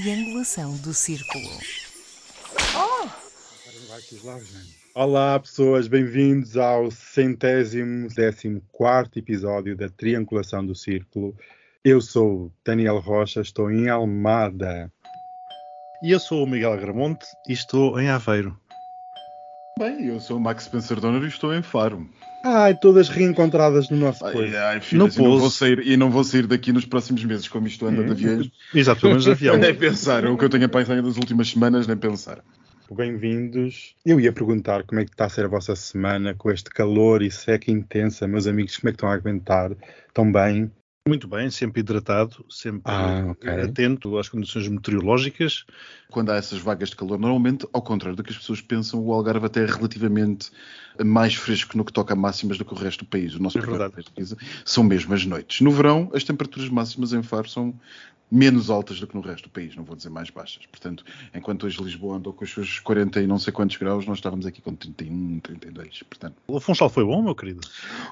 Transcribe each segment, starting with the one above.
triangulação do círculo. Olá pessoas, bem-vindos ao centésimo décimo quarto episódio da Triangulação do Círculo. Eu sou Daniel Rocha, estou em Almada. E eu sou o Miguel Agramonte e estou em Aveiro. Bem, eu sou o Max Spencer Donner e estou em Faro. Ai, todas reencontradas no nosso coisa. Ai, ai, filhas, e, não vou sair, e não vou sair daqui nos próximos meses, como isto anda de aviões. Exato, menos de avião. Nem pensar, o que eu tenho a pensar nas últimas semanas, nem pensar. Bem-vindos. Eu ia perguntar como é que está a ser a vossa semana com este calor e seca intensa. Meus amigos, como é que estão a aguentar? Estão bem? Muito bem, sempre hidratado, sempre Ah, ok. atento às condições meteorológicas. Quando há essas vagas de calor, normalmente, ao contrário do que as pessoas pensam, o Algarve até é relativamente mais fresco no que toca a máximas do que o resto do país. O nosso É verdade. de pesquisa são mesmo as noites. No verão, as temperaturas máximas em Faro são menos altas do que no resto do país, não vou dizer mais baixas. Portanto, enquanto hoje Lisboa andou com os seus 40 e não sei quantos graus, nós estávamos aqui com 31, 32. Portanto, O Funchal foi bom, meu querido?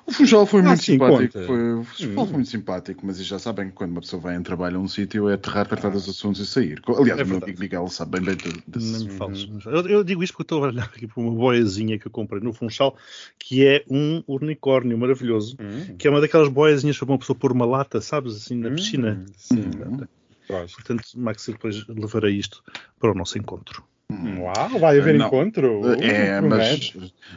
o Funchal foi Ah, muito sim, simpático. conta. Foi, o Funchal Hum. foi muito simpático, mas já sabem que quando uma pessoa vai em trabalho a um sítio é aterrar, tratar dos assuntos e sair. Aliás, É o meu amigo Miguel sabe bem bem de- desse Nem me assunto. fales. Eu, eu digo isto porque estou a olhar aqui para uma boiazinha que eu comprei no Funchal, que é um unicórnio maravilhoso, Hum. que é uma daquelas boiazinhas para uma pessoa pôr uma lata, sabes, assim, na Hum, piscina. Sim. Hum. Portanto, Max, depois levarei isto para o nosso encontro. Uau, vai haver Não. encontro? É, Uh, mas,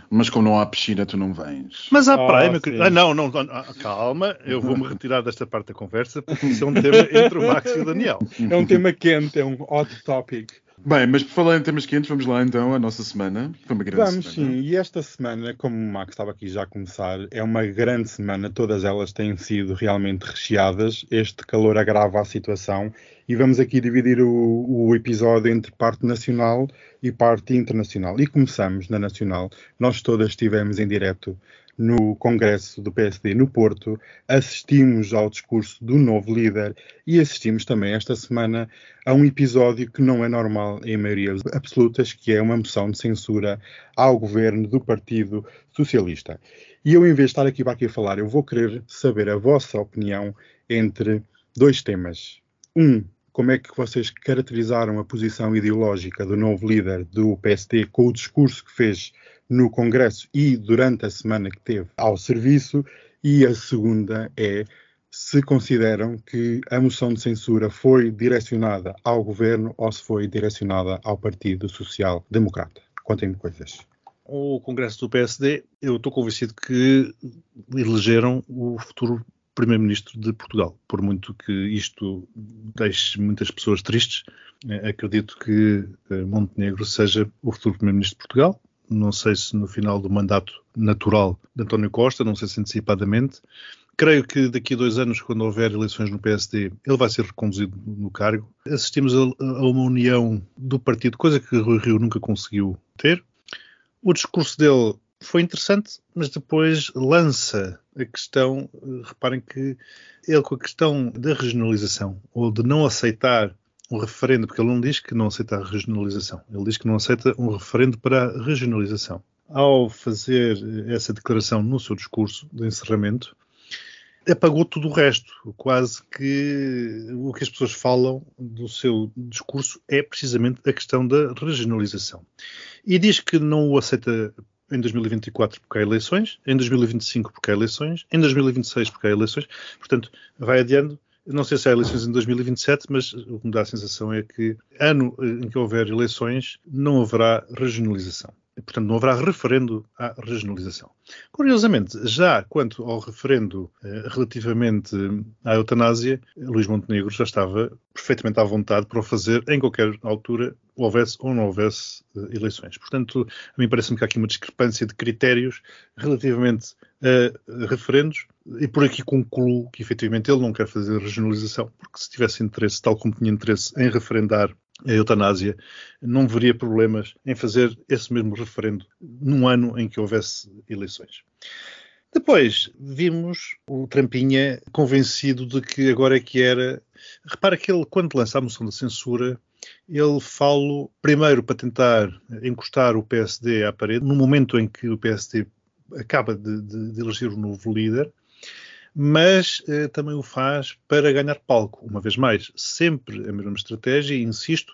mas como não há piscina, tu não vens. Mas há Ah, praia, meu querido. Ah, não, não, não, ah, calma, eu vou-me retirar desta parte da conversa, porque isso é um tema entre o Max e o Daniel. É um tema quente, é um hot topic. Bem, mas por falar em temas quentes, vamos lá então à nossa semana. Foi uma grande Vamos semana. sim, e esta semana, como o Max estava aqui já a começar, é uma grande semana, todas elas têm sido realmente recheadas. Este calor agrava a situação e vamos aqui dividir o, o episódio entre parte nacional e parte internacional. E começamos na nacional. Nós todas estivemos em direto no Congresso do PSD no Porto, assistimos ao discurso do novo líder e assistimos também esta semana a um episódio que não é normal em maiorias absolutas, que é uma moção de censura ao governo do Partido Socialista. E eu, em vez de estar aqui para aqui a falar, eu vou querer saber a vossa opinião entre dois temas. Um, como é que vocês caracterizaram a posição ideológica do novo líder do PSD com o discurso que fez no Congresso e durante a semana que teve ao serviço? E a segunda é se consideram que a moção de censura foi direcionada ao governo ou se foi direcionada ao Partido Social Democrata. Contem-me coisas. O Congresso do PSD, eu estou convencido que elegeram o futuro Primeiro-Ministro de Portugal. Por muito que isto deixe muitas pessoas tristes, eh, acredito que eh, Montenegro seja o futuro Primeiro-Ministro de Portugal. Não sei se no final do mandato natural de António Costa, não sei se antecipadamente. Creio que daqui a dois anos, quando houver eleições no PSD, ele vai ser reconduzido no cargo. Assistimos a, uma união do partido, coisa que Rui Rio nunca conseguiu ter. O discurso dele foi interessante, mas depois lança a questão. eh, Reparem que ele, com a questão da regionalização, ou de não aceitar um referendo, porque ele não diz que não aceita a regionalização, ele diz que não aceita um referendo para a regionalização. Ao fazer eh, essa declaração no seu discurso de encerramento, apagou tudo o resto. Quase que o que as pessoas falam do seu discurso é precisamente a questão da regionalização. E diz que não o aceita em 2024 porque há eleições, em 2025 porque há eleições, em 2026 porque há eleições. Portanto, vai adiando. Não sei se há eleições em 2027, mas o que me dá a sensação é que ano em que houver eleições não haverá regionalização. Portanto, não haverá referendo à regionalização. Curiosamente, já quanto ao referendo eh, relativamente à eutanásia, Luís Montenegro já estava perfeitamente à vontade para o fazer em qualquer altura, houvesse ou não houvesse eh, eleições. Portanto, a mim parece-me que há aqui uma discrepância de critérios relativamente a referendos, e por aqui concluo que efetivamente ele não quer fazer regionalização, porque se tivesse interesse, tal como tinha interesse em referendar a eutanásia, não veria problemas em fazer esse mesmo referendo num ano em que houvesse eleições. Depois vimos o Trampinha convencido de que agora é que era. Repara que ele, quando lança a moção de censura, ele fala primeiro para tentar encostar o PSD à parede, no momento em que o PSD acaba de, de, de eleger o novo líder, mas eh, também o faz para ganhar palco. Uma vez mais, sempre a mesma estratégia, e insisto,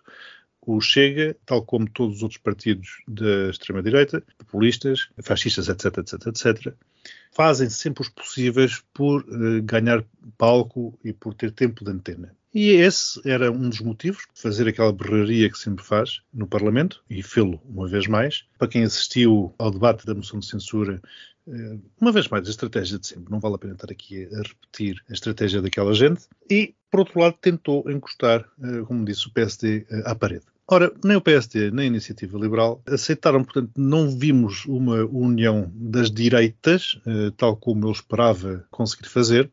o Chega, tal como todos os outros partidos da extrema-direita, populistas, fascistas, etc, etc, etc, fazem sempre os possíveis por uh, ganhar palco e por ter tempo de antena. E esse era um dos motivos, fazer aquela berraria que sempre faz no Parlamento, e fê-lo uma vez mais. Para quem assistiu ao debate da moção de censura, eh, uma vez mais, a estratégia de sempre. Não vale a pena estar aqui a repetir a estratégia daquela gente. E, por outro lado, tentou encostar, eh, como disse o PSD, à parede. Ora, nem o PSD nem a Iniciativa Liberal aceitaram, portanto, não vimos uma união das direitas, eh, tal como eu esperava conseguir fazer.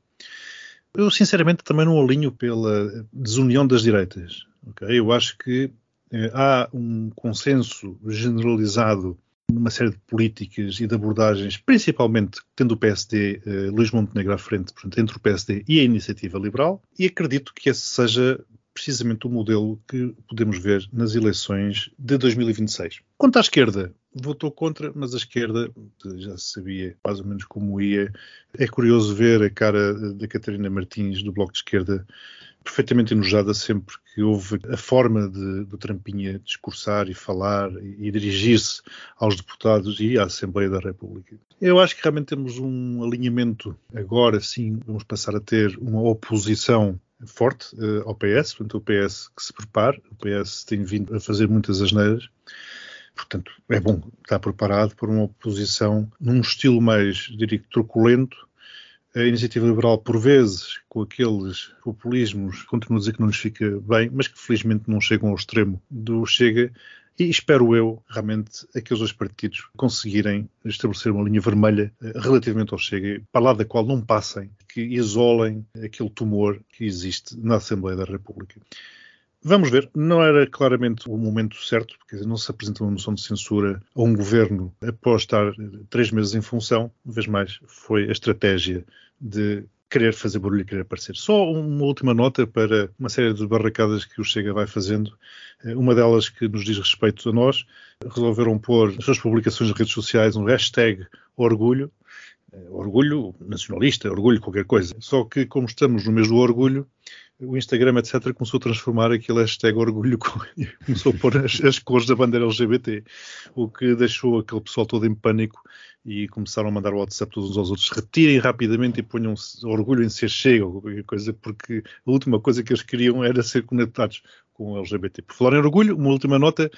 Eu, sinceramente, também não alinho pela desunião das direitas. Okay? Eu acho que eh, há um consenso generalizado numa série de políticas e de abordagens, principalmente tendo o PSD, eh, Luís Montenegro à frente, portanto, entre o PSD e a Iniciativa Liberal, e acredito que esse seja precisamente o modelo que podemos ver nas eleições de 2026. Quanto à esquerda, votou contra, mas a esquerda já sabia mais ou menos como ia. É curioso ver a cara da Catarina Martins do Bloco de Esquerda perfeitamente enojada sempre que houve a forma de, do Trampinha discursar e falar e, e dirigir-se aos deputados e à Assembleia da República. Eu acho que realmente temos um alinhamento, agora sim vamos passar a ter uma oposição forte uh, ao PS, portanto o PS que se prepare, o PS tem vindo a fazer muitas asneiras, portanto é bom estar preparado para uma oposição num estilo mais, diria truculento, a iniciativa liberal, por vezes, com aqueles populismos, continua a dizer que não lhes fica bem, mas que felizmente não chegam ao extremo do Chega, e espero eu, realmente, aqueles dois partidos conseguirem estabelecer uma linha vermelha eh, relativamente ao Chega, para lá da qual não passem, que isolem aquele tumor que existe na Assembleia da República. Vamos ver, não era claramente o momento certo, porque não se apresenta uma moção de censura a um governo após estar três meses em função, uma vez mais, foi a estratégia de querer fazer barulho e querer aparecer. Só uma última nota para uma série de barracadas que o Chega vai fazendo. Eh, uma delas que nos diz respeito a nós, resolveram pôr nas suas publicações nas redes sociais um hashtag orgulho, eh, orgulho nacionalista, orgulho qualquer coisa. Só que como estamos no mês do orgulho, o Instagram, etc., começou a transformar aquele hashtag orgulho e começou a pôr as, as, cores da bandeira LGBT, o que deixou aquele pessoal todo em pânico e começaram a mandar o WhatsApp todos uns aos outros. Retirem rapidamente e ponham orgulho em ser chega ou qualquer coisa, porque a última coisa que eles queriam era ser conectados com o LGBT. Por falar em orgulho, uma última nota.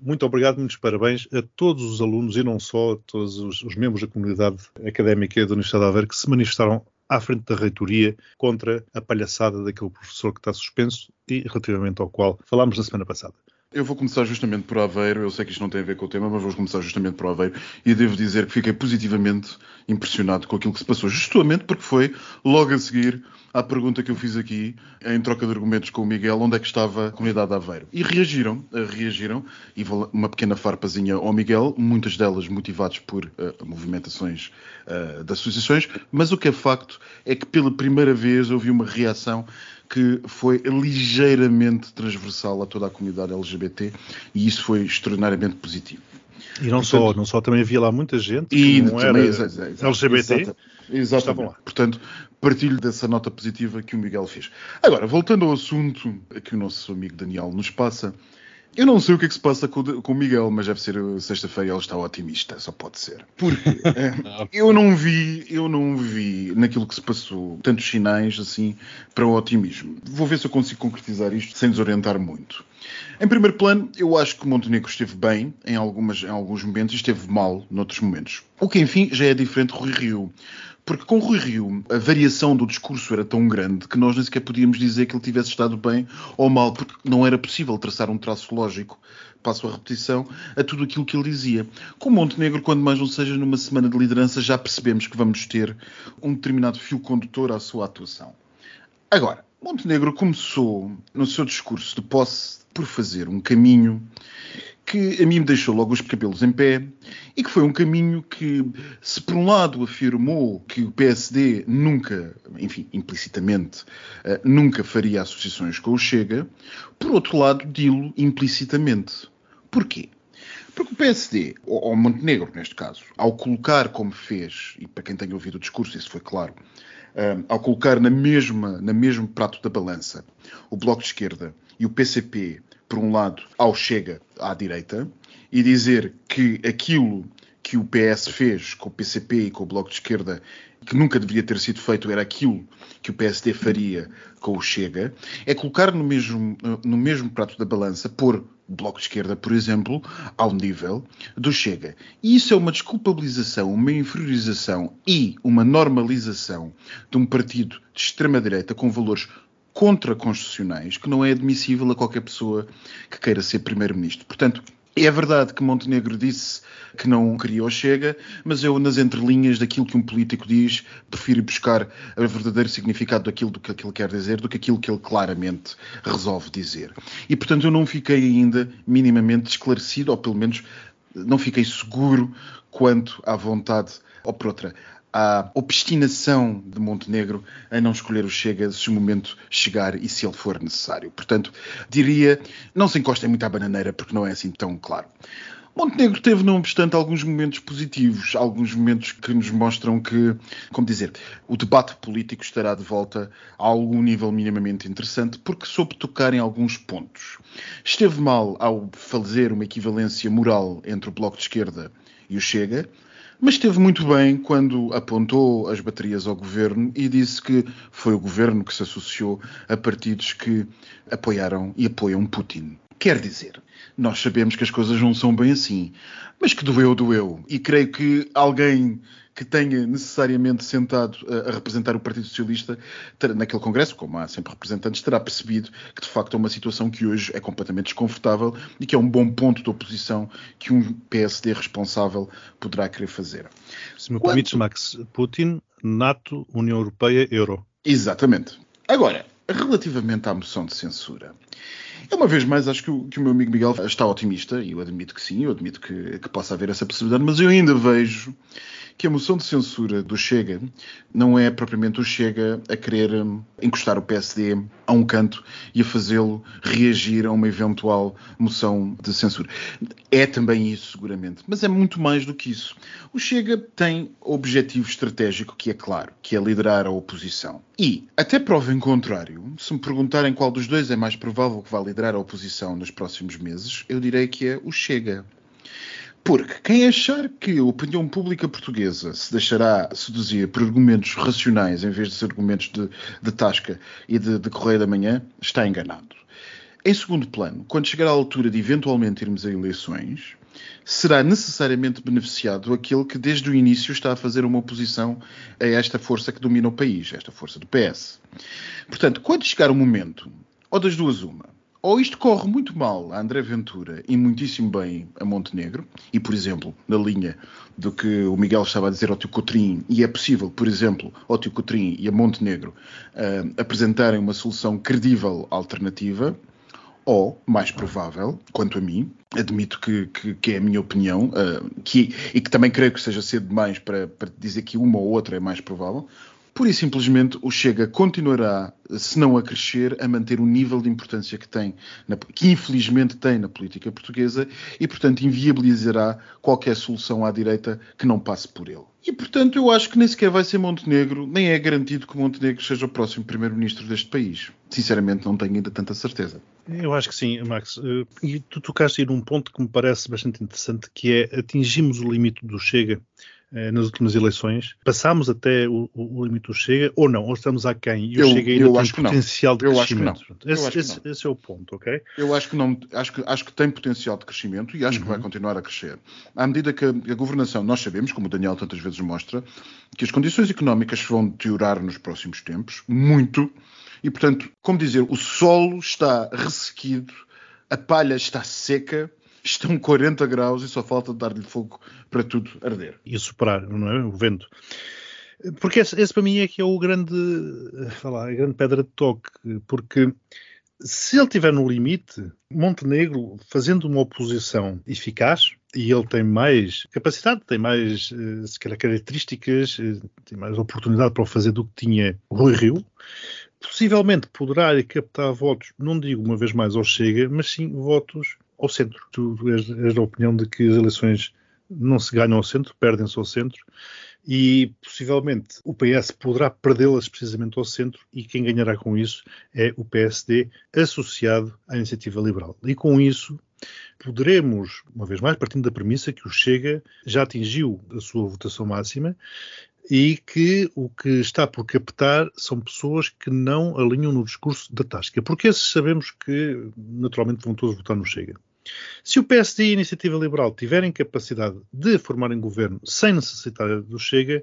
Muito obrigado, muitos parabéns a todos os alunos e não só a todos os, os membros da comunidade académica da Universidade de Aveiro que se manifestaram à frente da reitoria contra a palhaçada daquele professor que está suspenso e relativamente ao qual falámos na semana passada. Eu vou começar justamente por Aveiro. Eu sei que isto não tem a ver com o tema, mas vou começar justamente por Aveiro. E devo dizer que fiquei positivamente impressionado com aquilo que se passou, justamente porque foi logo a seguir à pergunta que eu fiz aqui, em troca de argumentos com o Miguel, onde é que estava a comunidade de Aveiro. E reagiram, eh, reagiram, e uma pequena farpazinha ao Miguel, muitas delas motivadas por uh, movimentações uh, de associações, mas o que é facto é que pela primeira vez houve uma reação que foi ligeiramente transversal a toda a comunidade LGBT e isso foi extraordinariamente positivo. E não Portanto, só, não só também havia lá muita gente que e não também, era LGBT. Exatamente. Exatamente. Portanto, partilho dessa nota positiva que o Miguel fez. Agora, voltando ao assunto que o nosso amigo Daniel nos passa, eu não sei o que é que se passa com, com o Miguel, mas deve ser sexta-feira ele está otimista, só pode ser. Porque é, eu não vi, eu não vi naquilo que se passou tantos sinais assim para o otimismo. Vou ver se eu consigo concretizar isto sem desorientar muito. Em primeiro plano, eu acho que Montenegro esteve bem em, algumas, em alguns momentos e esteve mal noutros momentos. O que, enfim, já é diferente de Rui Rio. Porque com Rui Rio a variação do discurso era tão grande que nós nem sequer podíamos dizer que ele tivesse estado bem ou mal, porque não era possível traçar um traço lógico, passo a repetição, a tudo aquilo que ele dizia. Com Montenegro, quando mais não seja numa semana de liderança, já percebemos que vamos ter um determinado fio condutor à sua atuação. Agora, Montenegro começou no seu discurso de posse por fazer um caminho que a mim me deixou logo os cabelos em pé e que foi um caminho que, se por um lado afirmou que o PSD nunca, enfim, implicitamente, uh, nunca faria associações com o Chega, por outro lado, dilo implicitamente. Porquê? Porque o PSD, ou, Montenegro neste caso, ao colocar como fez, e para quem tenha ouvido o discurso, isso foi claro, uh, ao colocar na mesma, na mesmo prato da balança o Bloco de Esquerda e o PCP, por um lado, ao Chega à direita, e dizer que aquilo que o PS fez com o PCP e com o Bloco de Esquerda, que nunca deveria ter sido feito, era aquilo que o PSD faria com o Chega, é colocar no mesmo, no mesmo prato da balança, pôr o Bloco de Esquerda, por exemplo, ao nível do Chega. E isso é uma desculpabilização, uma inferiorização e uma normalização de um partido de extrema-direita com valores contraconstitucionais que não é admissível a qualquer pessoa que queira ser primeiro-ministro. Portanto, é verdade que Montenegro disse que não queria o Chega, mas eu, nas entrelinhas daquilo que um político diz, prefiro buscar o verdadeiro significado daquilo do que ele quer dizer do que aquilo que ele claramente resolve dizer. E, portanto, eu não fiquei ainda minimamente esclarecido, ou pelo menos não fiquei seguro quanto à vontade, ou por outra, à obstinação de Montenegro em não escolher o Chega se o momento chegar e se ele for necessário. Portanto, diria, não se encostem muito à bananeira porque não é assim tão claro. Montenegro teve, não obstante, alguns momentos positivos, alguns momentos que nos mostram que, como dizer, o debate político estará de volta a algum nível minimamente interessante, porque soube tocar em alguns pontos. Esteve mal ao fazer uma equivalência moral entre o Bloco de Esquerda e o Chega, mas esteve muito bem quando apontou as baterias ao governo e disse que foi o governo que se associou a partidos que apoiaram e apoiam Putin. Quer dizer, nós sabemos que as coisas não são bem assim, mas que doeu, doeu. E creio que alguém que tenha necessariamente sentado a, representar o Partido Socialista naquele Congresso, como há sempre representantes, terá percebido que de facto é uma situação que hoje é completamente desconfortável e que é um bom ponto de oposição que um PSD responsável poderá querer fazer. Se me Quanto... permites, Max, Putin, NATO, União Europeia, Euro. Exatamente. Agora, relativamente à moção de censura, é uma vez mais, acho que o, que o, meu amigo Miguel está otimista, e eu admito que sim, eu admito que, que possa haver essa possibilidade, mas eu ainda vejo que a moção de censura do Chega não é propriamente o Chega a querer hum, encostar o PSD a um canto e a fazê-lo reagir a uma eventual moção de censura. É também isso, seguramente, mas é muito mais do que isso. O Chega tem objetivo estratégico que é claro, que é liderar a oposição. E, até prova em contrário, se me perguntarem qual dos dois é mais provável que vá liderar a oposição nos próximos meses, eu direi que é o Chega. Porque quem achar que a opinião pública portuguesa se deixará seduzir por argumentos racionais em vez de argumentos de, de tasca e de, de correio da manhã, está enganado. Em segundo plano, quando chegar à altura de eventualmente irmos a eleições, será necessariamente beneficiado aquele que desde o início está a fazer uma oposição a esta força que domina o país, esta força do PS. Portanto, quando chegar o momento, ou das duas uma, ou isto corre muito mal a André Ventura e muitíssimo bem a Montenegro, e por exemplo, na linha do que o Miguel estava a dizer ao Tio Cotrim, e é possível, por exemplo, ao Tio Cotrim e a Montenegro uh, apresentarem uma solução credível alternativa, ou, mais provável, quanto a mim, admito que, que, que é a minha opinião, uh, que, e que também creio que seja cedo demais para, para dizer que uma ou outra é mais provável, Pura e simplesmente o Chega continuará, se não a crescer, a manter o nível de importância que tem, na, que infelizmente tem na política portuguesa e, portanto, inviabilizará qualquer solução à direita que não passe por ele. E, portanto, eu acho que nem sequer vai ser Montenegro, nem é garantido que Montenegro seja o próximo primeiro-ministro deste país. Sinceramente, não tenho ainda tanta certeza. Eu acho que sim, Max. Eh, e tu tocaste aí num ponto que me parece bastante interessante, que é atingimos o limite do Chega eh, nas últimas eleições. Passámos até o, o, limite do Chega ou não? Ou estamos aquém? E o eu, Chega ainda tem potencial de eu crescimento? Esse, esse, é o ponto, ok? Eu acho que, não, acho que, acho que tem potencial de crescimento e acho uhum. que vai continuar a crescer. À medida que a, a, governação, nós sabemos, como o Daniel tantas vezes mostra, que as condições económicas vão deteriorar nos próximos tempos, muito, e portanto, como dizer, o solo está ressequido, a palha está seca, estão 40 graus e só falta dar-lhe fogo para tudo arder. E superar, não é? O vento. Porque esse, esse para mim é que é o grande, lá, a grande pedra de toque, porque se ele estiver no limite, Montenegro, fazendo uma oposição eficaz, e ele tem mais capacidade, tem mais eh, se calhar, características, eh, tem mais oportunidade para o fazer do que tinha Rui Rio, possivelmente poderá captar votos, não digo uma vez mais ao Chega, mas sim votos ao centro. Tu és, és da opinião de que as eleições não se ganham ao centro, perdem-se ao centro. e possivelmente o PS poderá perdê-las precisamente ao centro e quem ganhará com isso é o PSD associado à iniciativa liberal. E com isso poderemos, uma vez mais, partindo da premissa que o Chega já atingiu a sua votação máxima e que o que está por captar são pessoas que não alinham no discurso da Tasca, porque esses sabemos que naturalmente vão todos votar no Chega. Se o PSD e a Iniciativa Liberal tiverem capacidade de formarem governo sem necessitar do Chega,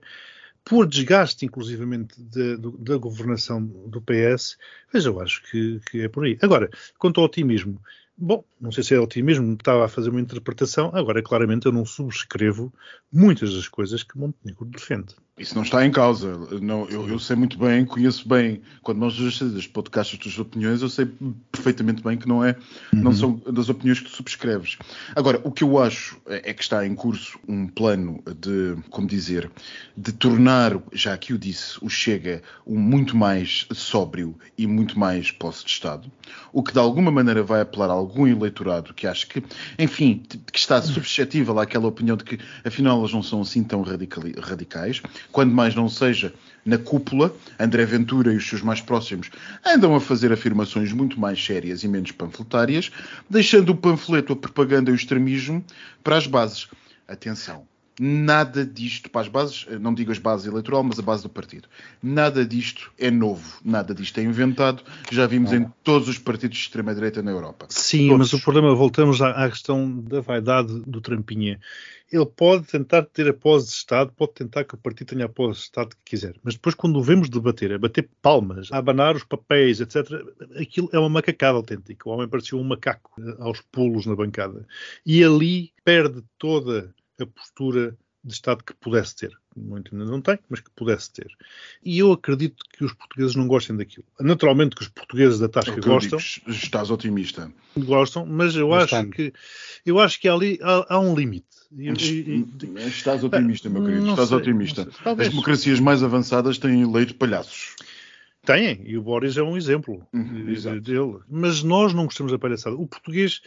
por desgaste, inclusivamente, da, da governação do PS, veja, eu acho que, que, é por aí. Agora, quanto ao otimismo, Bom, não sei se é otimismo, estava a fazer uma interpretação. Agora, claramente, eu não subscrevo muitas das coisas que Montenegro defende. Isso não está em causa. Não, eu, eu, sei muito bem, conheço bem, quando nós registamos podcasts das opiniões, eu sei perfeitamente bem que não é, uhum. não são das opiniões que tu subscreves. Agora, o que eu acho é, é que está em curso um plano de, como dizer, de tornar, já aqui eu disse, o Chega um muito mais sóbrio e muito mais posse de Estado, o que de alguma maneira vai apelar a algum eleitorado que acha que, enfim, que está suscetível àquela opinião de que afinal elas não são assim tão radicais quando mais não seja na cúpula, André Ventura e os seus mais próximos andam a fazer afirmações muito mais sérias e menos panfletárias, deixando o panfleto, a propaganda e o extremismo para as bases. Atenção, nada disto, para as bases, não digo as bases eleitoral, mas a base do partido, nada disto é novo, nada disto é inventado, já vimos em todos os partidos de extrema-direita na Europa. Sim, todos. mas o problema, voltamos à, à questão da vaidade do Trampinha ele pode tentar ter a pós de Estado, pode tentar que o partido tenha a pós de Estado que quiser. Mas depois, quando o vemos debater, a bater palmas, a abanar os papéis, etc., aquilo é uma macacada autêntica. O homem parecia um macaco eh, aos pulos na bancada. E ali perde toda a postura de Estado que pudesse ter. Muito ainda não tem, mas que pudesse ter. E eu acredito que os portugueses não gostem daquilo. Naturalmente que os portugueses da Tasca gostam. Digo, estás otimista. Gostam, mas eu acho que eu acho que ali há, há um limite. E, e, estás otimista, meu querido. Estás sei, otimista. As democracias mais avançadas têm eleito palhaços. Têm, e o Boris é um exemplo uhum, dele. Mas nós não gostamos da palhaçada. O português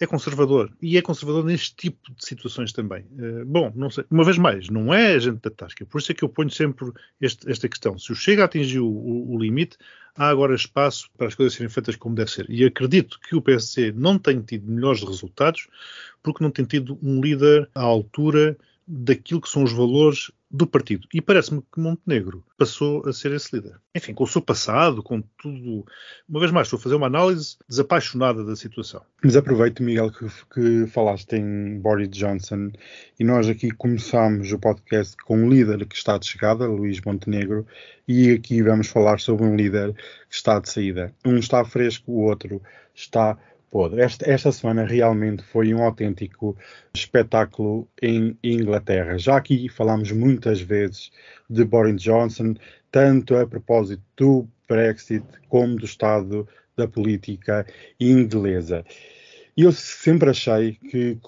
é conservador. E é conservador neste tipo de situações também. Uh, bom, não sei. Uma vez mais, não é a gente da tasca. Por isso é que eu ponho sempre este, esta questão. Se o Chega atingiu o, o, limite, há agora espaço para as coisas serem feitas como deve ser. E acredito que o PSC não tem tido melhores resultados porque não tem tido um líder à altura daquilo que são os valores do partido. E parece-me que Montenegro passou a ser esse líder. Enfim, com o seu passado, com tudo. Uma vez mais, estou a fazer uma análise desapaixonada da situação. Mas aproveito, Miguel, que, que falaste em Boris Johnson e nós aqui começámos o podcast com um líder que está de chegada, Luís Montenegro, e aqui vamos falar sobre um líder que está de saída. Um está fresco, o outro está podre. Esta, esta semana realmente foi um autêntico espetáculo em Inglaterra. Já aqui falámos muitas vezes de Boris Johnson, tanto a propósito do Brexit como do estado da política inglesa. E eu sempre achei que,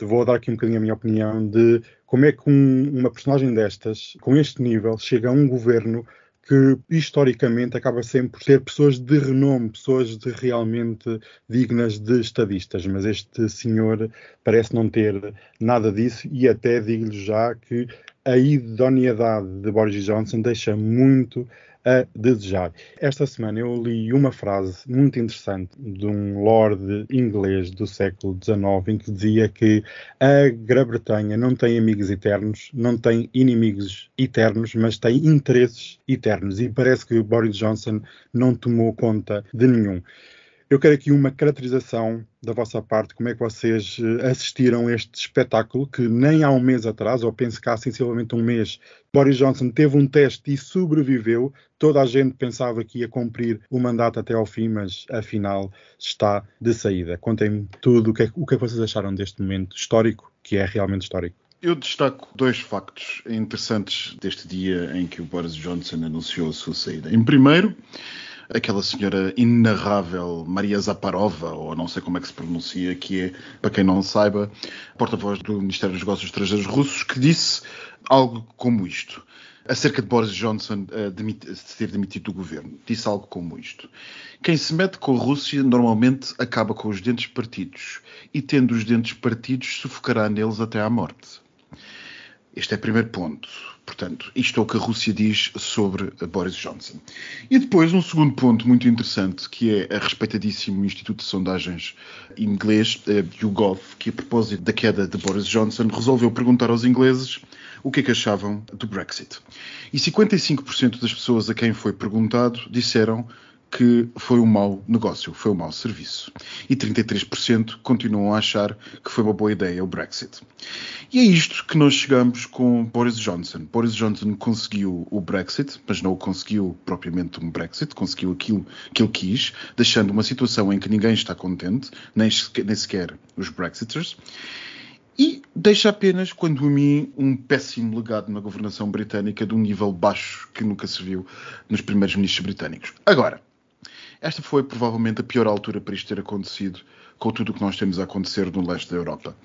vou dar aqui um bocadinho a minha opinião, de como é que um, uma personagem destas, com este nível, chega a um governo que historicamente acaba sempre por ter pessoas de renome, pessoas de realmente dignas de estadistas, mas este senhor parece não ter nada disso e até digo-lhe já que a idoneidade de Boris Johnson deixa muito a desejar. Esta semana eu li uma frase muito interessante de um lord inglês do século XIX em que dizia que a Grã-Bretanha não tem amigos eternos, não tem inimigos eternos, mas tem interesses eternos. E parece que Boris Johnson não tomou conta de nenhum. Eu quero aqui uma caracterização da vossa parte, como é que vocês eh, assistiram a este espetáculo, que nem há um mês atrás, ou penso que há sensivelmente um mês, Boris Johnson teve um teste e sobreviveu. Toda a gente pensava que ia cumprir o mandato até ao fim, mas afinal está de saída. Contem-me tudo, o que, é, o que é que vocês acharam deste momento histórico, que é realmente histórico. Eu destaco dois factos interessantes deste dia em que o Boris Johnson anunciou a sua saída. Em primeiro, aquela senhora inarrável Maria Zaparova, ou não sei como é que se pronuncia, que é, para quem não saiba, porta-voz do Ministério dos Negócios Estrangeiros russos, que disse algo como isto acerca de Boris Johnson uh, de ter demitido do governo. Disse algo como isto. Quem se mete com a Rússia normalmente acaba com os dentes partidos e, tendo os dentes partidos, sufocará neles até à morte. Este é o primeiro ponto. Portanto, isto é o que a Rússia diz sobre Boris Johnson. E depois, um segundo ponto muito interessante, que é a respeitadíssimo Instituto de Sondagens inglês, YouGov, que a propósito da queda de Boris Johnson, resolveu perguntar aos ingleses o que é que achavam do Brexit. E 55% das pessoas a quem foi perguntado disseram que foi um mau negócio, foi um mau serviço. E 33% continuam a achar que foi uma boa ideia o Brexit. E é isto que nós chegamos com Boris Johnson. Boris Johnson conseguiu o Brexit, mas não conseguiu propriamente um Brexit, conseguiu aquilo que ele quis, deixando uma situação em que ninguém está contente, nem sequer, nem sequer os Brexiters. E deixa apenas, quando a mim, um péssimo legado na governação britânica de um nível baixo que nunca se viu nos primeiros ministros britânicos. Agora, esta foi provavelmente a pior altura para isto ter acontecido com tudo o que nós temos a acontecer no leste da Europa.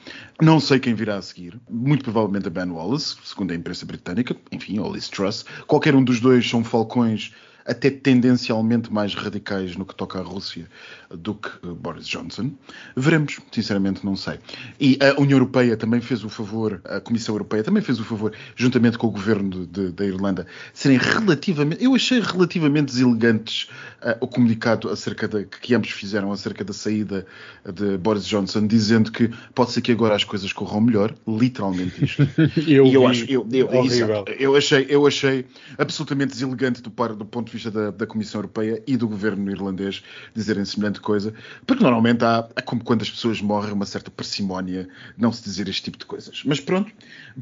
Não sei quem virá a seguir. Muito provavelmente a Ben Wallace, segundo a imprensa britânica. Enfim, ou Liz Truss. Qualquer um dos dois são falcões até tendencialmente mais radicais no que toca à Rússia do que Boris Johnson. Veremos, sinceramente não sei. E a União Europeia também fez o favor, a Comissão Europeia também fez o favor, juntamente com o governo de, da Irlanda, serem relativamente, eu achei relativamente deselegantes uh, o comunicado acerca da, que ambos fizeram acerca da saída de Boris Johnson, dizendo que pode ser que agora as coisas corram melhor, literalmente isto. eu, eu acho, eu, eu, isso, eu achei, eu achei absolutamente deselegante do, do ponto de vista da, da Comissão Europeia e do governo irlandês dizerem semelhante coisa, porque normalmente há, é como quando as pessoas morrem, uma certa parcimónia não se dizer este tipo de coisas. Mas pronto,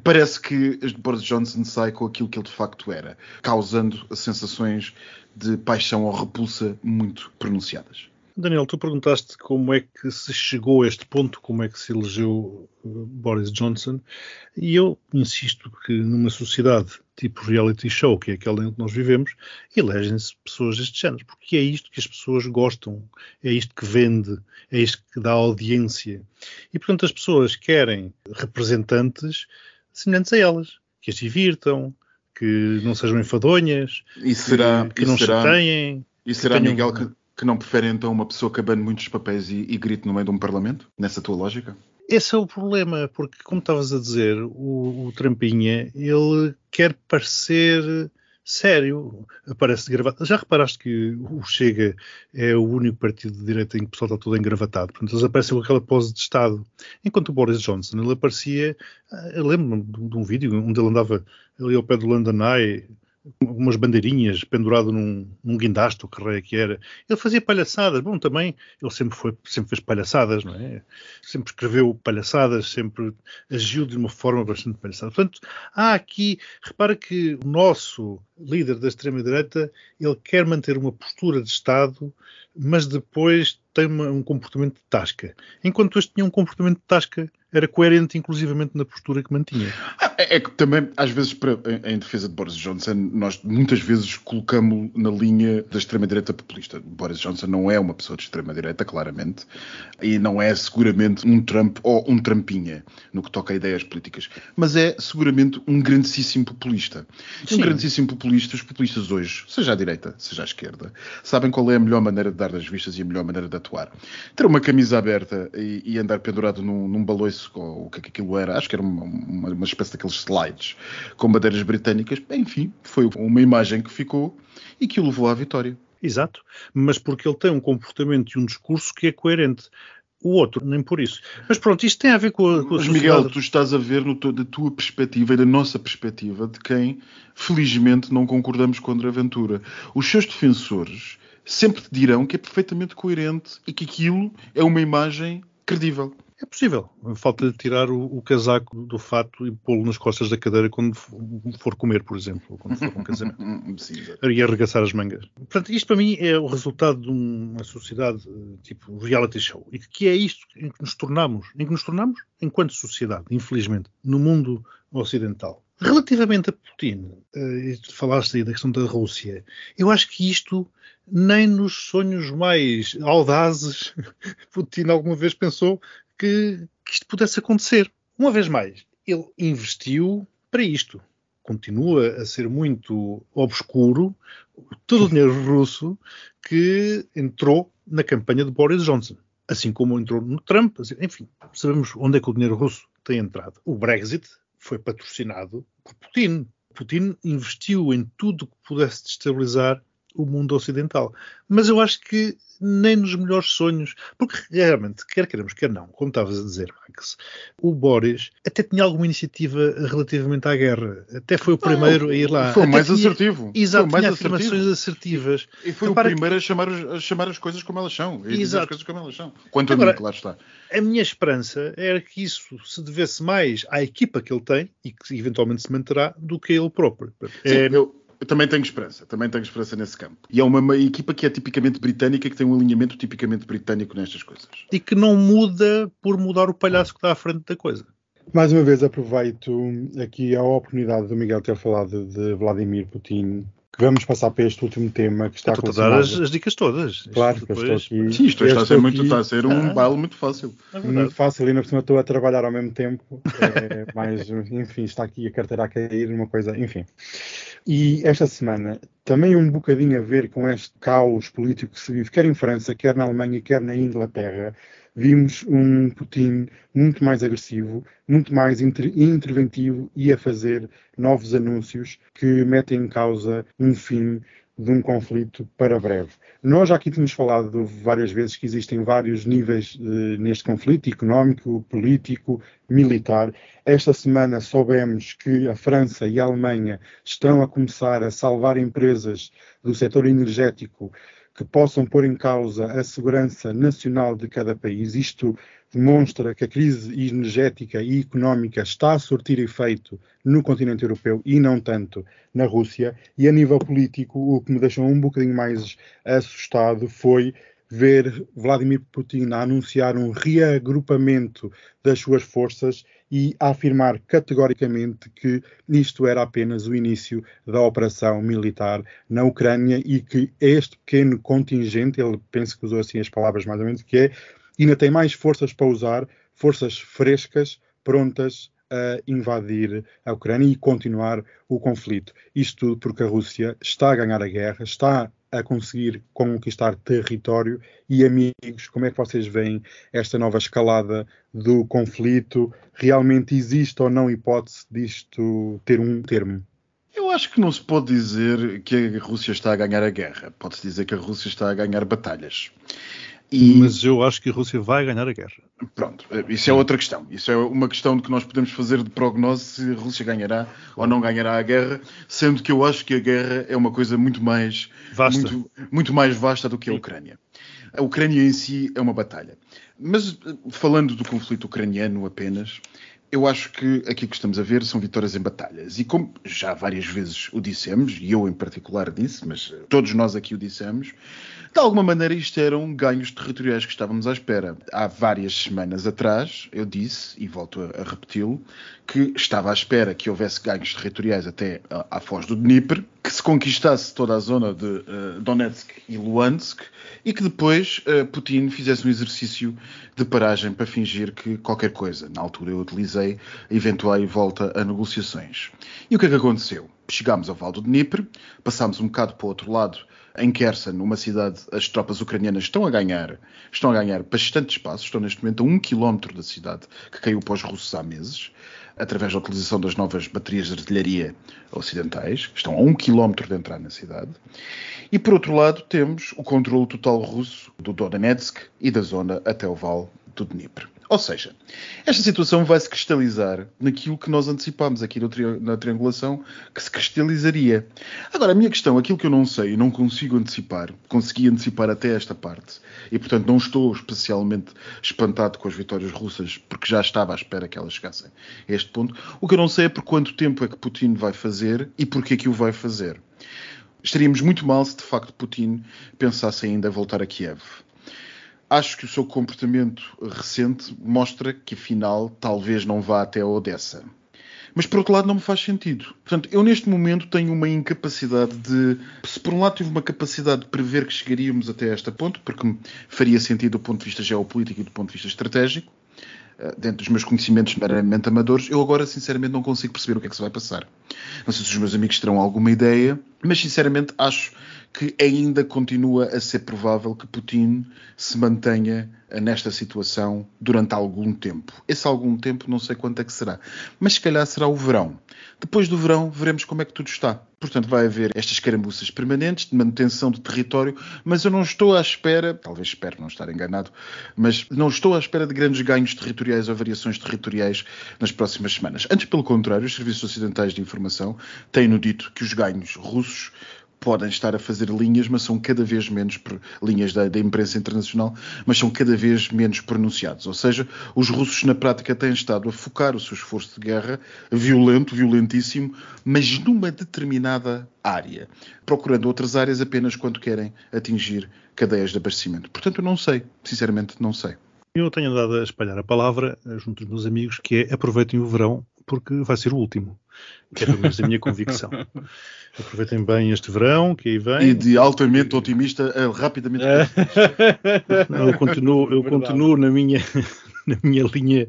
parece que Boris Johnson sai com aquilo que ele de facto era, causando sensações de paixão ou repulsa muito pronunciadas. Daniel, tu perguntaste como é que se chegou a este ponto, como é que se elegeu uh, Boris Johnson, e eu insisto que numa sociedade tipo reality show, que é aquela em que nós vivemos, elegem-se pessoas deste género, porque é isto que as pessoas gostam, é isto que vende, é isto que dá audiência. E portanto as pessoas querem representantes semelhantes a elas, que as divirtam, que não sejam enfadonhas, e será, que, que não será, chateiem. E será, tenham... Miguel, que, que não prefere então uma pessoa que abane muitos papéis e, e grite no meio de um parlamento? Nessa tua lógica? Esse é o problema, porque, como estavas a dizer, o, o Trampinha, ele quer parecer sério, aparece de gravata. Já reparaste que o Chega é o único partido de direita em que o pessoal está todo engravatado? Portanto, eles aparecem com aquela pose de Estado. Enquanto o Boris Johnson, ele aparecia, ah, eu lembro-me de um vídeo onde ele andava ali ao pé do London Eye, umas bandeirinhas pendurado num, num guindaste, o que raio que era. Ele fazia palhaçadas. Bom, também ele sempre foi, sempre fez palhaçadas, não é? Sempre escreveu palhaçadas, sempre agiu de uma forma bastante palhaçada. Portanto, há aqui, repara que o nosso líder da extrema-direita, ele quer manter uma postura de Estado, mas depois tem uma, um comportamento de tasca. Enquanto este tinha um comportamento de tasca era coerente, inclusivamente, na postura que mantinha. É, é que também, às vezes, para, em, em, defesa de Boris Johnson, nós muitas vezes colocamos na linha da extrema-direita populista. Boris Johnson não é uma pessoa de extrema-direita, claramente, e não é seguramente um Trump ou um Trumpinha no que toca a ideias políticas, mas é seguramente um grandíssimo populista. Sim. Um grandíssimo populista, os populistas hoje, seja à direita, seja à esquerda, sabem qual é a melhor maneira de dar das vistas e a melhor maneira de atuar. Ter uma camisa aberta e, e andar pendurado num, num baloiço ou o que é que aquilo era, acho que era uma, uma, uma espécie daqueles slides com bandeiras britânicas. Enfim, foi uma imagem que ficou e que o levou à vitória. Exato, mas porque ele tem um comportamento e um discurso que é coerente. O outro, nem por isso. Mas pronto, isto tem a ver com a, com a Mas Miguel, tu estás a ver no, da tua perspectiva e da nossa perspectiva de quem, felizmente, não concordamos com André Ventura. Os seus defensores sempre te dirão que é perfeitamente coerente e que aquilo é uma imagem credível. É possível. Falta de tirar o, o, casaco do fato e pô-lo nas costas da cadeira quando for comer, por exemplo, ou quando for um casamento. e arregaçar as mangas. Portanto, isto para mim é o resultado de uma sociedade tipo reality show. E que é isto em que nos tornamos, em que nos tornamos enquanto sociedade, infelizmente, no mundo ocidental. Relativamente a Putin, tu falaste aí da questão da Rússia, eu acho que isto nem nos sonhos mais audazes Putin alguma vez pensou que, que isto pudesse acontecer. Uma vez mais, ele investiu para isto. Continua a ser muito obscuro todo o dinheiro russo que entrou na campanha de Boris Johnson. Assim como entrou no Trump, assim, enfim, sabemos onde é que o dinheiro russo tem entrado. O Brexit foi patrocinado por Putin. Putin investiu em tudo que pudesse destabilizar o mundo ocidental. Mas eu acho que nem nos melhores sonhos, porque realmente, quer queremos, quer não, como estavas a dizer, Max, o Boris até tinha alguma iniciativa relativamente à guerra. Até foi o primeiro não, a ir lá. Foi o mais tinha, assertivo. Exato, foi mais tinha afirmações assertivas. E foi Repara o primeiro que... a, chamar, a chamar as coisas como elas são. E dizer as coisas como elas são. Quanto Agora, a mim, claro está. A minha esperança era que isso se devesse mais à equipa que ele tem e que eventualmente se manterá do que a ele próprio. Sim, é, eu, eu também tenho esperança, também tenho esperança nesse campo. E é uma, uma, equipa que é tipicamente britânica, que tem um alinhamento tipicamente britânico nestas coisas. E que não muda por mudar o palhaço que está à frente da coisa. Mais uma vez aproveito aqui a oportunidade do Miguel ter falado de Vladimir Putin que vamos passar para este último tema que está a dar as, as, dicas todas. Claro, que depois... eu estou aqui. Sim, isto está a, ser muito, está a ser um ah, baile muito fácil. É muito fácil, e na cima estou a trabalhar ao mesmo tempo. É, mas, enfim, está aqui a carteira a cair, uma coisa, enfim. E esta semana, também um bocadinho a ver com este caos político que se vive, quer em França, quer na Alemanha, quer na Inglaterra, vimos um Putin muito mais agressivo, muito mais inter interventivo e a fazer novos anúncios que metem em causa um fim de um conflito para breve. Nós já aqui temos falado várias vezes que existem vários níveis eh, neste conflito, económico, político, militar. Esta semana soubemos que a França e a Alemanha estão a começar a salvar empresas do setor energético que possam pôr em causa a segurança nacional de cada país. Isto demonstra que a crise energética e económica está a surtir efeito no continente europeu e não tanto na Rússia. E a nível político, o que me deixou um bocadinho mais assustado foi ver Vladimir Putin a anunciar um reagrupamento das suas forças e a afirmar categoricamente que isto era apenas o início da operação militar na Ucrânia e que este pequeno contingente, ele penso que usou assim as palavras mais ou menos, que é ainda tem mais forças para usar, forças frescas, prontas a invadir a Ucrânia e continuar o conflito. Isto tudo porque a Rússia está a ganhar a guerra, está a conseguir conquistar território e amigos. Como é que vocês veem esta nova escalada do conflito? Realmente existe ou não hipótese disto ter um termo? Eu acho que não se pode dizer que a Rússia está a ganhar a guerra. Pode-se dizer que a Rússia está a ganhar batalhas. E... Mas eu acho que a Rússia vai ganhar a guerra. Pronto, isso é outra questão. Isso é uma questão que nós podemos fazer de prognose se a Rússia ganhará ou não ganhará a guerra, sendo que eu acho que a guerra é uma coisa muito mais vasta, muito, muito mais vasta do que a Ucrânia. A Ucrânia em si é uma batalha. Mas falando do conflito ucraniano apenas, eu acho que aqui que estamos a ver são vitórias em batalhas. E como já várias vezes o dissemos, e eu em particular disse, mas todos nós aqui o dissemos, de alguma maneira isto eram ganhos territoriais que estávamos à espera. Há várias semanas atrás, eu disse, e volto a, a repeti-lo, que estava à espera que houvesse ganhos territoriais até à, à foz do Dnieper, que se conquistasse toda a zona de uh, Donetsk e Luhansk, e que depois uh, Putin fizesse um exercício de paragem para fingir que qualquer coisa. Na altura eu utilizei a eventual volta a negociações. E o que é que aconteceu? Chegámos ao Val do Dnieper, passámos um bocado para o outro lado, em Kherson, numa cidade, as tropas ucranianas estão a ganhar, estão a ganhar bastante espaço, estão neste momento a um quilómetro da cidade que caiu para os russos há meses, através da utilização das novas baterias de artilharia ocidentais, estão a um quilómetro de entrar na cidade. E por outro lado, temos o controle total russo do Donetsk e da zona até o Val do Dnieper. Ou seja, esta situação vai se cristalizar naquilo que nós antecipámos aqui tri na triangulação, que se cristalizaria. Agora, a minha questão, aquilo que eu não sei e não consigo antecipar, consegui antecipar até esta parte, e portanto não estou especialmente espantado com as vitórias russas, porque já estava à espera que elas chegassem a este ponto. O que eu não sei é por quanto tempo é que Putin vai fazer e porque é que o vai fazer. Estaríamos muito mal se de facto Putin pensasse ainda voltar a Kiev acho que o seu comportamento recente mostra que afinal talvez não vá até a Odessa. Mas por outro lado não me faz sentido. Portanto, eu neste momento tenho uma incapacidade de. Se por um lado tive uma capacidade de prever que chegaríamos até esta ponto, porque faria sentido do ponto de vista geopolítico e do ponto de vista estratégico, eh, dentro dos meus conhecimentos meramente amadores, eu agora sinceramente não consigo perceber o que é que se vai passar. Não sei se os meus amigos terão alguma ideia, mas sinceramente acho que ainda continua a ser provável que Putin se mantenha nesta situação durante algum tempo. Esse algum tempo não sei quanto é que será, mas se calhar será o verão. Depois do verão veremos como é que tudo está. Portanto, vai haver estas carambuças permanentes de manutenção de território, mas eu não estou à espera, talvez espero não estar enganado, mas não estou à espera de grandes ganhos territoriais ou variações territoriais nas próximas semanas. Antes, pelo contrário, os serviços ocidentais de informação têm-no dito que os ganhos russos podem estar a fazer linhas, mas são cada vez menos linhas da, da, imprensa internacional, mas são cada vez menos pronunciados. Ou seja, os russos na prática têm estado a focar o seu esforço de guerra violento, violentíssimo, mas numa determinada área, procurando outras áreas apenas quando querem atingir cadeias de abastecimento. Portanto, eu não sei, sinceramente, não sei. Eu tenho andado a espalhar a palavra eh, junto dos meus amigos que é aproveitem o verão porque vai ser o último. Que é pelo menos a minha convicção. Aproveitem bem este verão que aí vem. E de altamente otimista a rapidamente. eu continuo, eu continuo na minha, na minha linha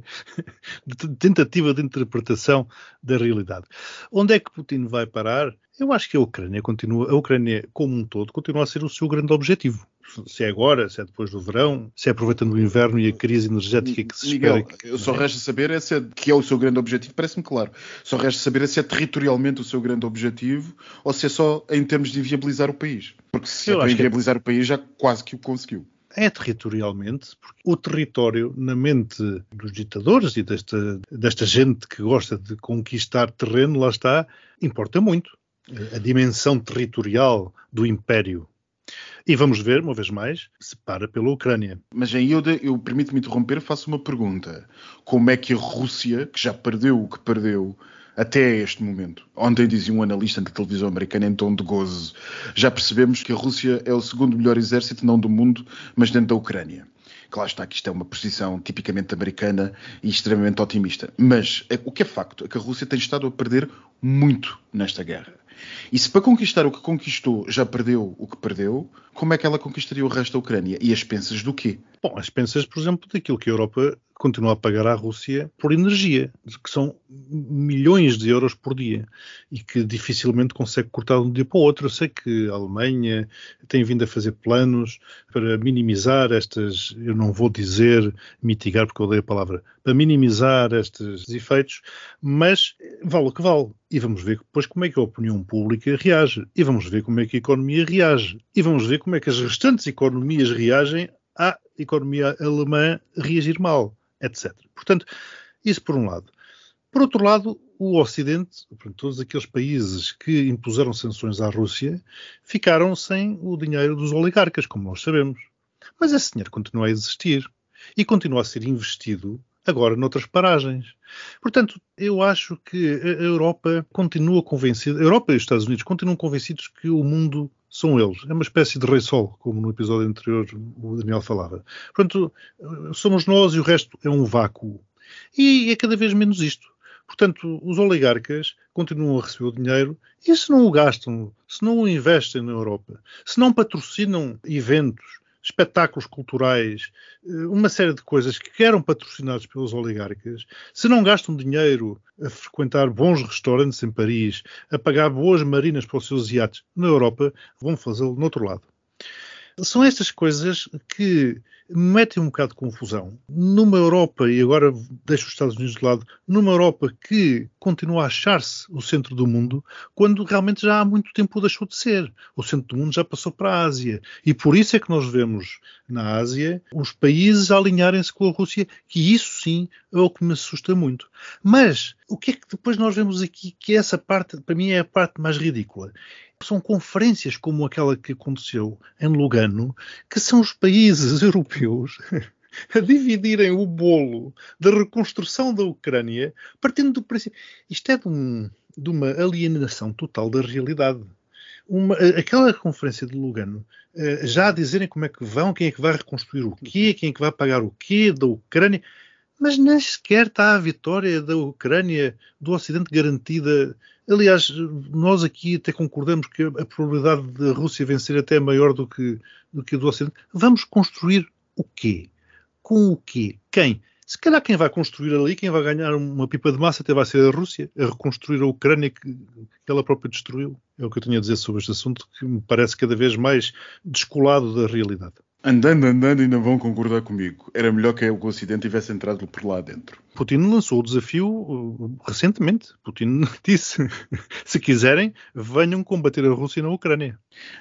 de tentativa de interpretação da realidade. Onde é que Putin vai parar? Eu acho que a Ucrânia continua, a Ucrânia como um todo, continua a ser o seu grande objetivo se é agora, se é depois do verão, se é aproveitando o inverno e a crise energética que se Miguel, espera. Que, só é? resta saber é se é, que é o seu grande objetivo, parece-me claro. Só resta saber é se é territorialmente o seu grande objetivo ou se é só em termos de inviabilizar o país. Porque se Eu é para é inviabilizar é... o país, já quase que o conseguiu é territorialmente, porque o território, na mente dos ditadores e desta, desta gente que gosta de conquistar terreno, lá está, importa muito. A dimensão territorial do império e vamos ver, uma vez mais, se para pela Ucrânia. Mas aí eu, eu permito-me interromper, faço uma pergunta. Como é que a Rússia, que já perdeu o que perdeu até este momento. Ontem dizia um analista da televisão americana em tom de gozo. Já percebemos que a Rússia é o segundo melhor exército, não do mundo, mas dentro da Ucrânia. Claro está que isto é uma posição tipicamente americana e extremamente otimista. Mas é, o que é facto é que a Rússia tem estado a perder muito nesta guerra. E se para conquistar o que conquistou já perdeu o que perdeu, como é que ela conquistaria o resto da Ucrânia? E as pensas do quê? Bom, as pensas, por exemplo, daquilo que a Europa continua a pagar à Rússia por energia, que são milhões de euros por dia e que dificilmente consegue cortar de um dia para o outro. Eu sei que a Alemanha tem vindo a fazer planos para minimizar estas, eu não vou dizer mitigar porque eu odeio a palavra, para minimizar estes efeitos, mas vale o que vale. E vamos ver depois como é que a opinião pública reage. E vamos ver como é que a economia reage. E vamos ver como é que as restantes economias reagem à economia alemã reagir mal etc. Portanto, isso por um lado. Por outro lado, o Ocidente, todos aqueles países que impuseram sanções à Rússia, ficaram sem o dinheiro dos oligarcas, como nós sabemos. Mas esse dinheiro continua a existir e continua a ser investido agora noutras paragens. Portanto, eu acho que a Europa continua convencida, a Europa e os Estados Unidos continuam convencidos que o mundo são eles. É uma espécie de rei sol, como no episódio anterior o Daniel falava. Portanto, somos nós e o resto é um vácuo. E é cada vez menos isto. Portanto, os oligarcas continuam a receber o dinheiro e se não o gastam, se não o investem na Europa, se não patrocinam eventos, espetáculos culturais, eh, uma série de coisas que eram patrocinados pelos oligarcas, se não gastam dinheiro a frequentar bons restaurantes em Paris, a pagar boas marinas para os seus iates na Europa, vão fazê-lo no outro lado. São estas coisas que metem um bocado de confusão. Numa Europa, e agora deixo os Estados Unidos de lado, numa Europa que continua a achar-se o centro do mundo, quando realmente já há muito tempo deixou de ser. O centro do mundo já passou para a Ásia. E por isso é que nós vemos na Ásia os países alinharem-se com a Rússia, que isso sim é o que me assusta muito. Mas o que é que depois nós vemos aqui, que essa parte, para mim, é a parte mais ridícula? são conferências como aquela que aconteceu em Lugano, que são os países europeus a dividirem o bolo da reconstrução da Ucrânia, partindo do princípio. Isto é de, um, de uma alienação total da realidade. Uma, aquela conferência de Lugano, eh, já a dizerem como é que vão, quem é que vai reconstruir o quê, quem é que vai pagar o quê da Ucrânia, mas nem sequer está a vitória da Ucrânia, do Ocidente garantida Aliás, nós aqui até concordamos que a probabilidade da Rússia vencer até é maior do que, do que a do Ocidente. Vamos construir o quê? Com o quê? Quem? Se calhar quem vai construir ali, quem vai ganhar uma pipa de massa até vai ser a Rússia, a reconstruir a Ucrânia que, ela própria destruiu. É o que eu tinha a dizer sobre este assunto, que me parece cada vez mais descolado da realidade. Andando, andando, ainda vão concordar comigo. Era melhor que o Ocidente tivesse entrado por lá dentro. Putin lançou o desafio uh, recentemente. Putin disse: se quiserem, venham combater a Rússia na Ucrânia.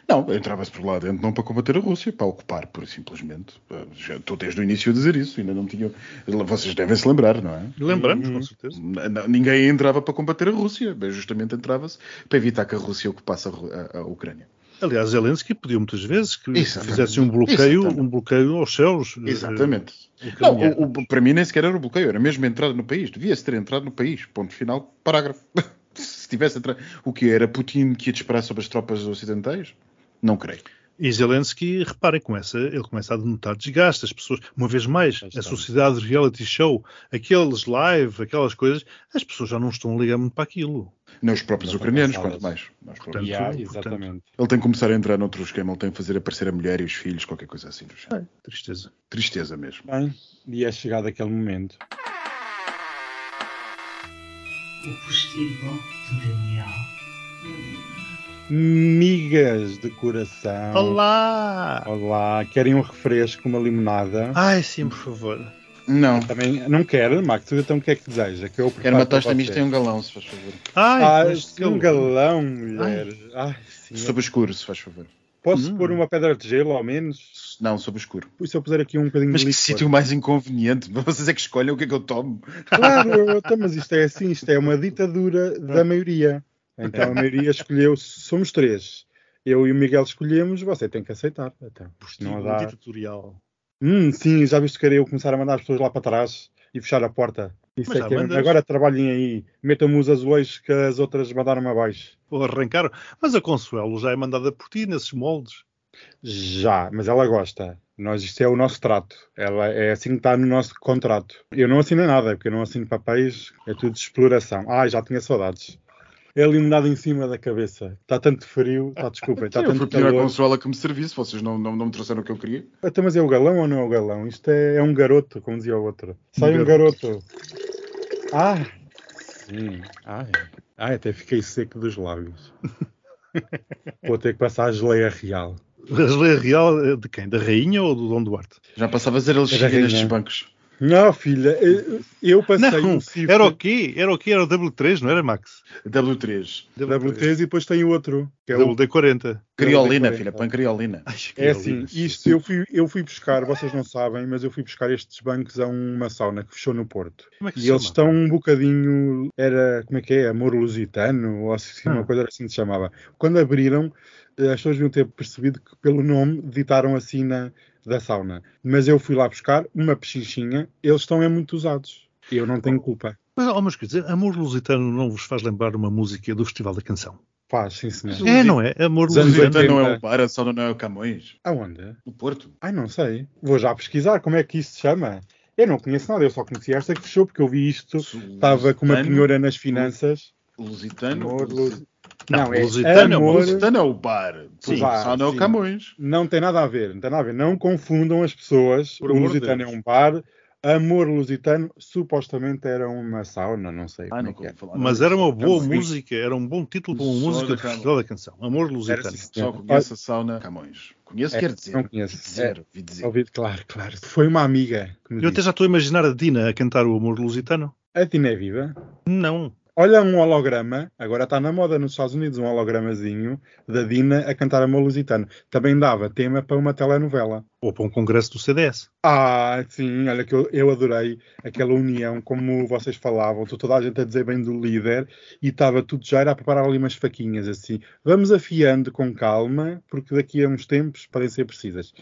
Não, entrava-se por lá dentro não para combater a Rússia, para ocupar, por simplesmente. Uh, Já estou desde o início a dizer isso, ainda não tinha. Vocês devem se lembrar, não é? Lembramos, Uhum. com certeza. N- não, Ninguém entrava para combater a Rússia, justamente entrava-se para evitar que a Rússia ocupasse a, a- a Ucrânia. Aliás, Zelensky pediu muitas vezes que Exatamente. fizesse um bloqueio, Exatamente. um bloqueio aos céus. eh, Exatamente. Não, o- o- para mim nem sequer era o bloqueio, era mesmo a entrada no país. Devia-se ter entrado no país. Ponto final, parágrafo. Se tivesse entrado. O que era Putin que ia disparar sobre as tropas ocidentais? Não creio. E Zelensky, reparem, começa, ele começa a denotar desgaste. As pessoas, uma vez mais, a sociedade de reality show, aqueles live, aquelas coisas, as pessoas já não estão a ligar muito para aquilo. Nem os próprios ucranianos, quanto mais. Nós próprios. Yeah, portanto, exatamente. Ele tem que começar a entrar noutro esquema, ele tem que fazer aparecer a mulher e os filhos, qualquer coisa assim. do género. Tristeza. Tristeza mesmo. Bem, e é chegado aquele momento. O postigo de Daniel. Migas de coração. Olá! Olá, querem um refresco, uma limonada? Ai, sim, por favor. Não. Também não quer, Max? Então o que é que deseja? Que eu Quero uma tosta mista e um galão, se faz favor. Ai, Ah, mas sim, um que- galão, mulher. Ai, sim. Sob escuro, se faz favor. Posso Hum. pôr uma pedra de gelo ao menos? Não, sob escuro. E se eu puser aqui um bocadinho Mas de que licor? sítio mais inconveniente. Vocês é que escolhem o que é que eu tomo. Claro, eu- então, mas isto é assim, isto é uma ditadura da maioria. Então a maioria escolheu, somos três. Eu e o Miguel escolhemos, você tem que aceitar. Então, isto não dá. ditatorial. Hum, sim, já viste que era eu começar a mandar as pessoas lá para trás e fechar a porta. Isso é que é- mandas. Agora trabalhem aí, metam-me os azulejos que as outras mandaram abaixo. Ou arrancaram. Mas a Consuelo já é mandada por ti nesses moldes. Já, mas ela gosta. Nós, isto é o nosso trato. Ela é assim que está no nosso contrato. Eu não assino nada, porque eu não assino papéis, é tudo de exploração. Ah, já tinha saudades. É limonada em cima da cabeça. Está tanto frio, está desculpa, está fui tanto pedir à calor. Consola que me servisse, vocês não, não, não me trouxeram o que eu queria. Até, mas é o galão ou não é o galão? Isto é, é um garoto, como dizia o outro. Sai um garoto. Ah, sim. Ai, ai, até fiquei seco dos lábios. Vou ter que passar a geleia real. A geleia real é de quem? Da rainha ou do Dom Duarte? Já passava a dizer eles chegam nestes rainha. bancos. Não, filha, eu, eu passei Não, um cifre era o quê? Era o quê? Era o W3, não era, Max? W3. W3 e depois tem o outro, que é o WD40. Criolina, W40. filha, põe criolina. Ai, É assim, isto eu fui, eu fui buscar, vocês não sabem, mas eu fui buscar estes bancos a uma sauna que fechou no Porto. Como é que se E eles chama? estão um bocadinho, era, como é que é, amor lusitano, ou assim, uma Ah. coisa assim se chamava. Quando abriram, eh, as pessoas deviam ter percebido que pelo nome ditaram assim na, da sauna. Mas eu fui lá buscar uma pechinchinha, eles estão é muito usados. Eu não tenho culpa. Mas, oh, mas quer dizer, Amor Lusitano não vos faz lembrar uma música do Festival da Canção? Faz, sim senhor. É, não é? Amor Lusitano. Lusitano não é 80. o bar, a sauna não é o Camões. Aonde? No Porto. Ai, não sei. Vou já pesquisar como é que isso se chama. Eu não conheço nada, eu só conhecia esta que fechou, porque eu vi isto, estava com uma Lusitano- penhora nas finanças. Lusitano. Amor, Lusi- Não, Não, é Lusitano é amor. Lusitano é o bar. Sim. a sauna é o. Camões. Não tem nada a ver, não tem nada a ver. Não confundam as pessoas. Por o Lusitano é Deus. um bar. Amor Lusitano supostamente era uma sauna, não sei Ah, não é que é. Mas era uma boa Camões. música, era um bom título para uma Só música do. Festival da Canção. Amor Lusitano. assim, Só conheço a sauna Camões. Conheço, É, quer dizer. Não conheço. Dizer, dizer. É, ouvi, claro, claro. Foi uma amiga Eu até disse. já estou a imaginar a Dina a cantar o Amor Lusitano. A Tina é viva. Não. Olha um holograma, agora está na moda nos Estados Unidos, um hologramazinho da Dina a cantar Amor Lusitano. Também dava tema para uma telenovela. Ou para um congresso do CDS. Ah, sim, olha que eu, eu adorei aquela união, como vocês falavam, toda a gente a dizer bem do líder e estava tudo já era a preparar ali umas faquinhas assim. Vamos afiando com calma, porque daqui a uns tempos podem ser precisas.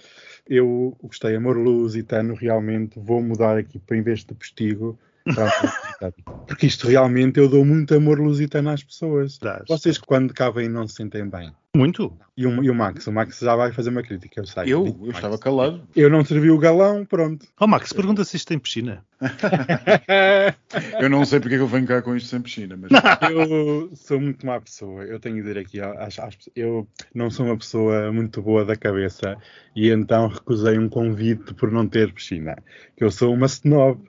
Eu gostei, amor lusitano, realmente vou mudar aqui para em vez de postigo. Porque isto realmente eu dou muito amor lusitano às pessoas. Dás. Vocês quando cá vêm não se sentem bem. Muito. E o, e o Max, o Max já vai fazer uma crítica, eu sei. Eu, eu estava calado. Eu não servi o galão, pronto. Oh, Max, pergunta se isto tem piscina. Eu não sei porque é que eu venho cá com isto sem piscina, mas Eu sou muito má pessoa. Eu tenho de dizer aqui, às- às- eu não sou uma pessoa muito boa da cabeça e então recusei um convite por não ter piscina. Que eu sou uma snob.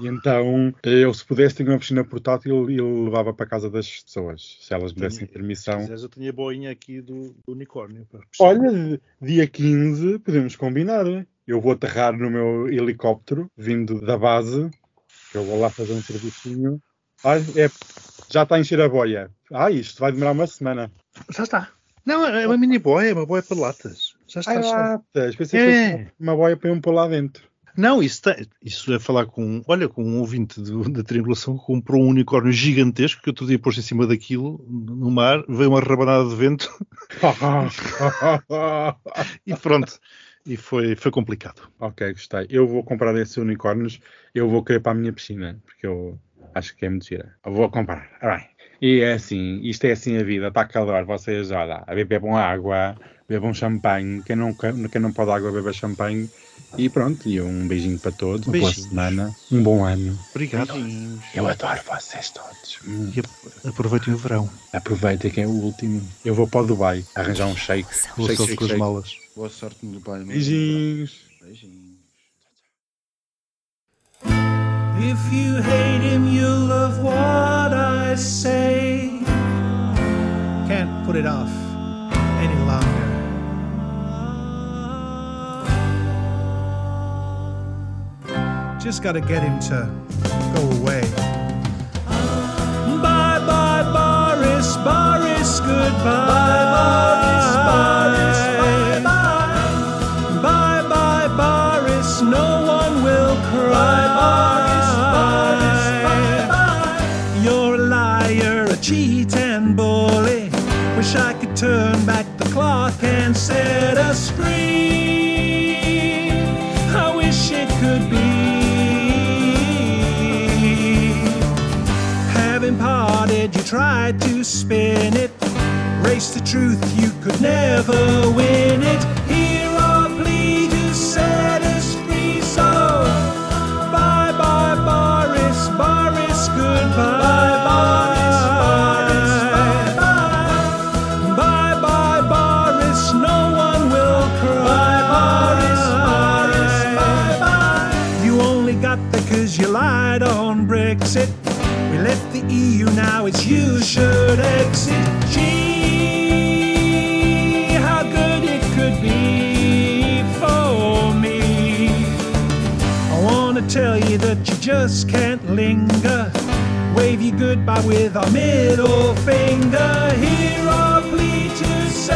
E então eu, se pudesse, tinha uma piscina portátil e eu levava para a casa das pessoas, se elas me dessem Se permissão. quiseres, eu tinha a boinha aqui do, do unicórnio. para piscina. Olha, dia 15 podemos combinar. Eu vou aterrar no meu helicóptero vindo da base. Eu vou lá fazer um serviçinho. Ai, é, já está a encher a boia. Ah, isto vai demorar uma semana. Já está. Não, é uma mini boia, é uma boia para latas. Já está. Ai, latas. Pensei que É. fosse uma boia para eu me pôr lá dentro. Não, isso, tem, isso é falar com, olha, com um ouvinte do- da triangulação que comprou um unicórnio gigantesco que outro dia pôs em cima daquilo no mar, veio uma rabanada de vento e pronto. E foi, foi complicado. ok, gostei. Eu vou comprar esses unicórnios. Eu vou querer para a minha piscina. Porque eu acho que é muito gira. Eu vou comprar. Bem. E é assim, isto é assim a vida, está calor, vocês, olha, bebam água, bebam champanhe, quem não, quem não pode água beba champanhe, e pronto, e um beijinho para todos, uma boa semana, um bom ano. Obrigado. Eu adoro vocês todos. Hum, E ap- aproveitem o verão. Aproveitem que é o último. Eu vou para o Dubai arranjar um shake. Boa Shake, sorte shake, com as shake. malas. Boa sorte no Dubai. não é? Beijinhos. Beijinhos. If you hate him, you'll love what I say. Can't put it off any longer. Just gotta get him to go away. Bye bye, Boris, Boris, goodbye. Boris, set us free. I wish it could be. Having parted, you tried to spin it. Race the truth, you could never win it. EU, now it's you should exit. Gee, how good it could be for me. I wanna tell you that you just can't linger. Wave you goodbye with our middle finger. Here our plea to us